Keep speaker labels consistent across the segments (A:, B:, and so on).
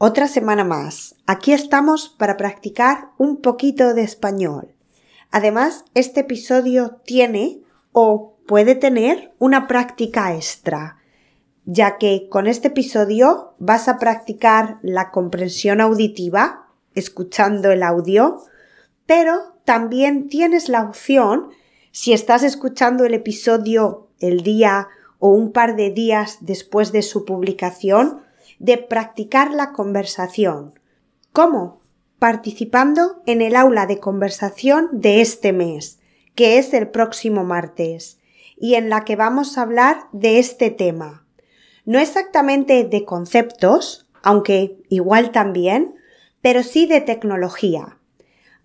A: Otra semana más. Aquí estamos para practicar un poquito de español. Además, este episodio tiene o puede tener una práctica extra, ya que con este episodio vas a practicar la comprensión auditiva, escuchando el audio, pero también tienes la opción, si estás escuchando el episodio el día o un par de días después de su publicación, de practicar la conversación. ¿Cómo? Participando en el aula de conversación de este mes, que es el próximo martes, y en la que vamos a hablar de este tema. No exactamente de conceptos, aunque igual también, pero sí de tecnología.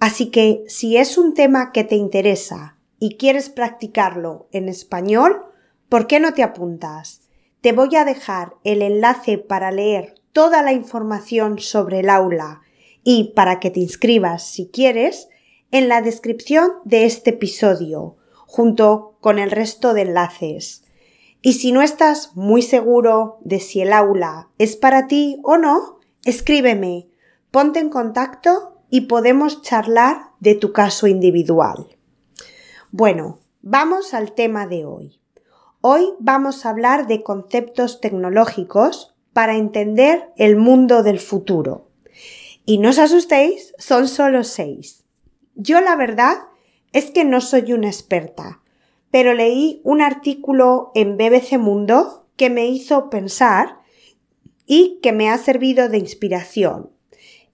A: Así que si es un tema que te interesa y quieres practicarlo en español, ¿por qué no te apuntas? Te voy a dejar el enlace para leer toda la información sobre el aula y para que te inscribas si quieres en la descripción de este episodio, junto con el resto de enlaces. Y si no estás muy seguro de si el aula es para ti o no, escríbeme, ponte en contacto y podemos charlar de tu caso individual. Bueno, vamos al tema de hoy. Hoy vamos a hablar de conceptos tecnológicos para entender el mundo del futuro. Y no os asustéis, son solo seis. Yo la verdad es que no soy una experta, pero leí un artículo en BBC Mundo que me hizo pensar y que me ha servido de inspiración.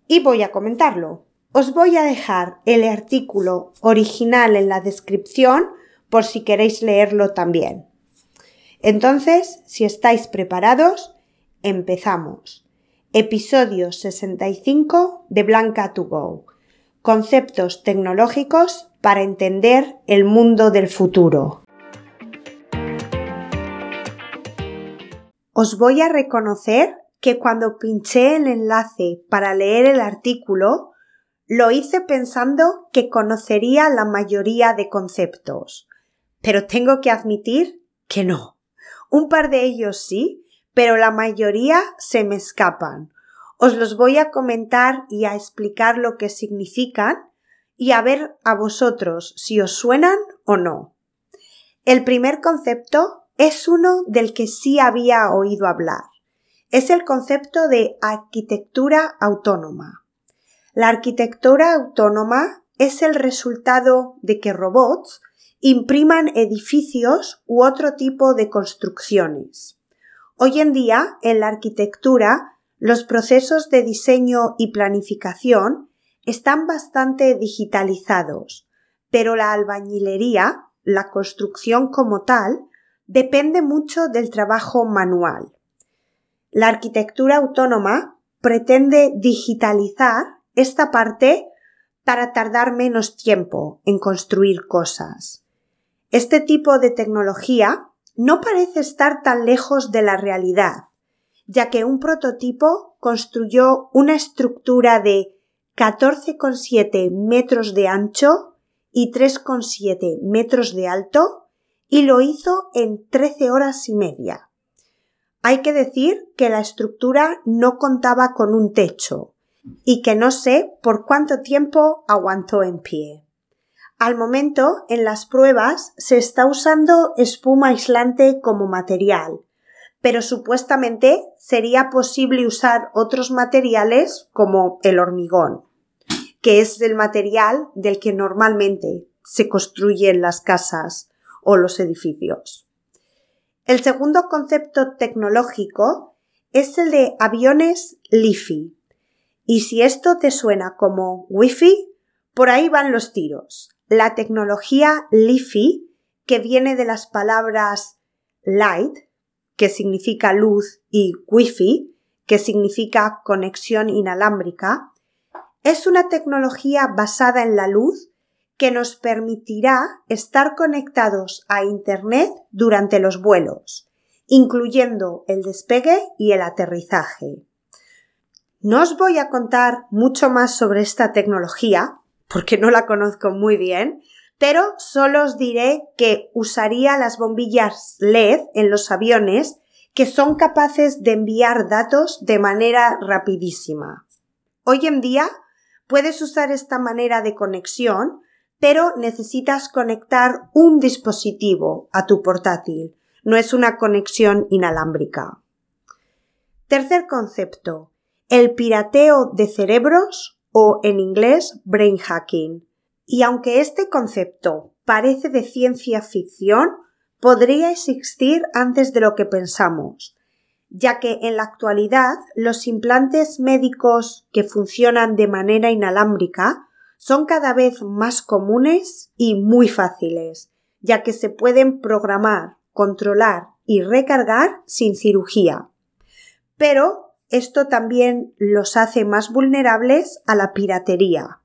A: Y voy a comentarlo. Os voy a dejar el artículo original en la descripción por si queréis leerlo también. Entonces, si estáis preparados, empezamos. Episodio 65 de Blanca to Go. Conceptos tecnológicos para entender el mundo del futuro. Os voy a reconocer que cuando pinché el enlace para leer el artículo, lo hice pensando que conocería la mayoría de conceptos. Pero tengo que admitir que no. Un par de ellos sí, pero la mayoría se me escapan. Os los voy a comentar y a explicar lo que significan y a ver a vosotros si os suenan o no. El primer concepto es uno del que sí había oído hablar. Es el concepto de arquitectura autónoma. La arquitectura autónoma es el resultado de que robots impriman edificios u otro tipo de construcciones. Hoy en día, en la arquitectura, los procesos de diseño y planificación están bastante digitalizados, pero la albañilería, la construcción como tal, depende mucho del trabajo manual. La arquitectura autónoma pretende digitalizar esta parte para tardar menos tiempo en construir cosas. Este tipo de tecnología no parece estar tan lejos de la realidad, ya que un prototipo construyó una estructura de 14,7 metros de ancho y 3,7 metros de alto y lo hizo en 13 horas y media. Hay que decir que la estructura no contaba con un techo y que no sé por cuánto tiempo aguantó en pie. Al momento, en las pruebas, se está usando espuma aislante como material, pero supuestamente sería posible usar otros materiales como el hormigón, que es el material del que normalmente se construyen las casas o los edificios. El segundo concepto tecnológico es el de aviones LiFi. Y si esto te suena como Wi-Fi, por ahí van los tiros la tecnología LiFi, que viene de las palabras light, que significa luz, y Wi-Fi, que significa conexión inalámbrica, es una tecnología basada en la luz que nos permitirá estar conectados a Internet durante los vuelos, incluyendo el despegue y el aterrizaje. No os voy a contar mucho más sobre esta tecnología, porque no la conozco muy bien, pero solo os diré que usaría las bombillas LED en los aviones que son capaces de enviar datos de manera rapidísima. Hoy en día puedes usar esta manera de conexión, pero necesitas conectar un dispositivo a tu portátil. No es una conexión inalámbrica. Tercer concepto. El pirateo de cerebros o en inglés brain hacking. Y aunque este concepto parece de ciencia ficción, podría existir antes de lo que pensamos, ya que en la actualidad los implantes médicos que funcionan de manera inalámbrica son cada vez más comunes y muy fáciles, ya que se pueden programar, controlar y recargar sin cirugía. Pero esto también los hace más vulnerables a la piratería.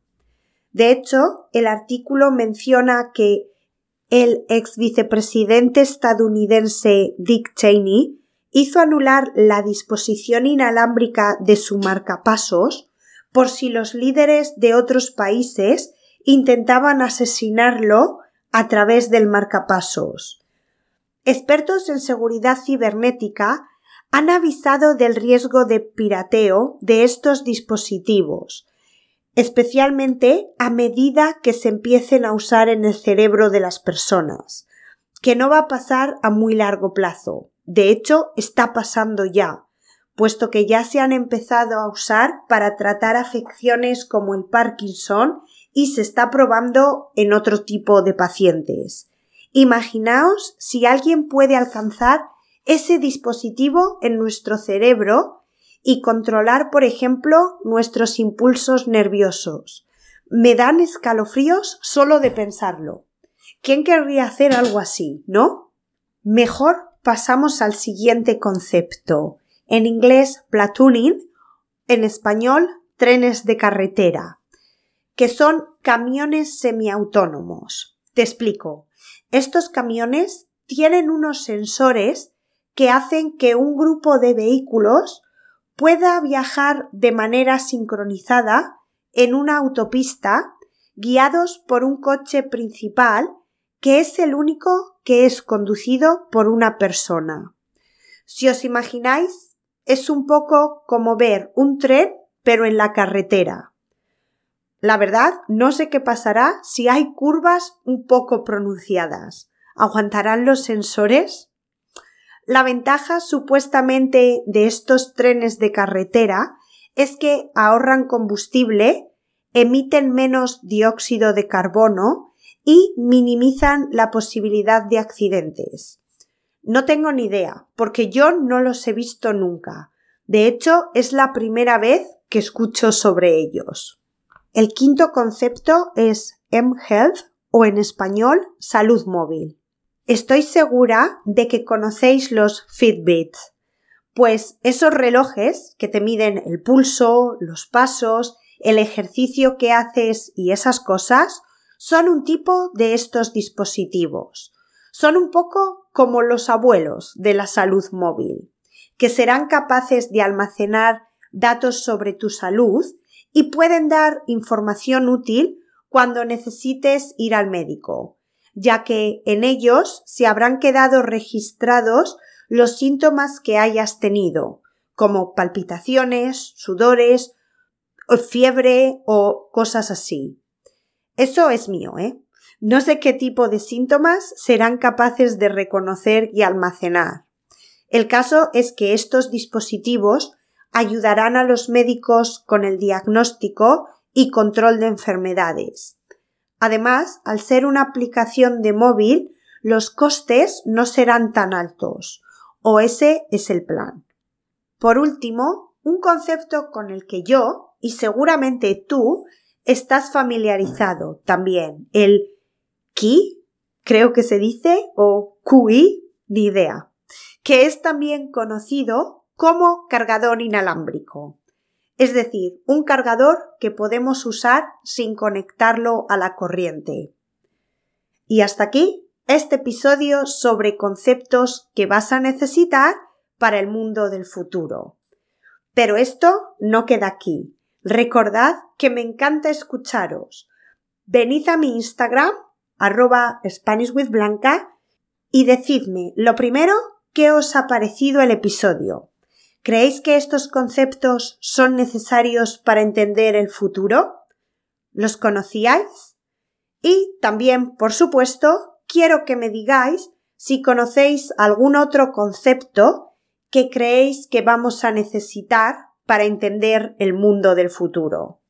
A: De hecho, el artículo menciona que el ex vicepresidente estadounidense Dick Cheney hizo anular la disposición inalámbrica de su marcapasos por si los líderes de otros países intentaban asesinarlo a través del marcapasos. Expertos en seguridad cibernética han avisado del riesgo de pirateo de estos dispositivos, especialmente a medida que se empiecen a usar en el cerebro de las personas, que no va a pasar a muy largo plazo. De hecho, está pasando ya, puesto que ya se han empezado a usar para tratar afecciones como el Parkinson y se está probando en otro tipo de pacientes. Imaginaos si alguien puede alcanzar ese dispositivo en nuestro cerebro y controlar, por ejemplo, nuestros impulsos nerviosos. Me dan escalofríos solo de pensarlo. ¿Quién querría hacer algo así, no? Mejor pasamos al siguiente concepto. En inglés, platooning, en español, trenes de carretera, que son camiones semiautónomos. Te explico. Estos camiones tienen unos sensores que hacen que un grupo de vehículos pueda viajar de manera sincronizada en una autopista guiados por un coche principal que es el único que es conducido por una persona. Si os imagináis, es un poco como ver un tren pero en la carretera. La verdad, no sé qué pasará si hay curvas un poco pronunciadas. ¿Aguantarán los sensores? La ventaja supuestamente de estos trenes de carretera es que ahorran combustible, emiten menos dióxido de carbono y minimizan la posibilidad de accidentes. No tengo ni idea, porque yo no los he visto nunca. De hecho, es la primera vez que escucho sobre ellos. El quinto concepto es M-Health o en español salud móvil. Estoy segura de que conocéis los Fitbits, pues esos relojes que te miden el pulso, los pasos, el ejercicio que haces y esas cosas son un tipo de estos dispositivos. Son un poco como los abuelos de la salud móvil, que serán capaces de almacenar datos sobre tu salud y pueden dar información útil cuando necesites ir al médico, ya que en ellos se habrán quedado registrados los síntomas que hayas tenido, como palpitaciones, sudores, fiebre o cosas así. Eso es mío, ¿eh? No sé qué tipo de síntomas serán capaces de reconocer y almacenar. El caso es que estos dispositivos ayudarán a los médicos con el diagnóstico y control de enfermedades. Además, al ser una aplicación de móvil, los costes no serán tan altos, o ese es el plan. Por último, un concepto con el que yo, y seguramente tú, estás familiarizado también, el Qi, creo que se dice, o QI, ni idea, que es también conocido como cargador inalámbrico es decir, un cargador que podemos usar sin conectarlo a la corriente. Y hasta aquí este episodio sobre conceptos que vas a necesitar para el mundo del futuro. Pero esto no queda aquí. Recordad que me encanta escucharos. Venid a mi Instagram, arroba SpanishWithBlanca, y decidme, lo primero, qué os ha parecido el episodio. ¿Creéis que estos conceptos son necesarios para entender el futuro? ¿Los conocíais? Y también, por supuesto, quiero que me digáis si conocéis algún otro concepto que creéis que vamos a necesitar para entender el mundo del futuro.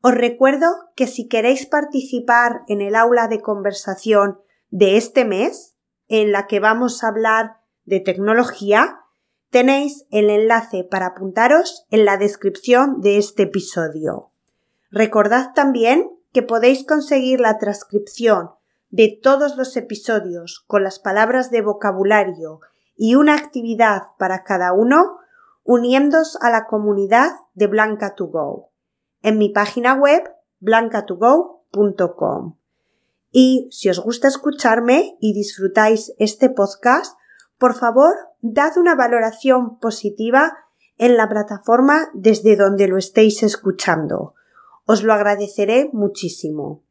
A: Os recuerdo que si queréis participar en el aula de conversación de este mes, en la que vamos a hablar de tecnología, tenéis el enlace para apuntaros en la descripción de este episodio. Recordad también que podéis conseguir la transcripción de todos los episodios con las palabras de vocabulario y una actividad para cada uno uniéndose a la comunidad de Blanca 2 Go en mi página web blancatogo.com. Y si os gusta escucharme y disfrutáis este podcast, por favor, dad una valoración positiva en la plataforma desde donde lo estéis escuchando. Os lo agradeceré muchísimo.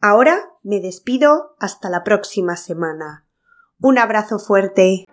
A: Ahora me despido hasta la próxima semana. Un abrazo fuerte.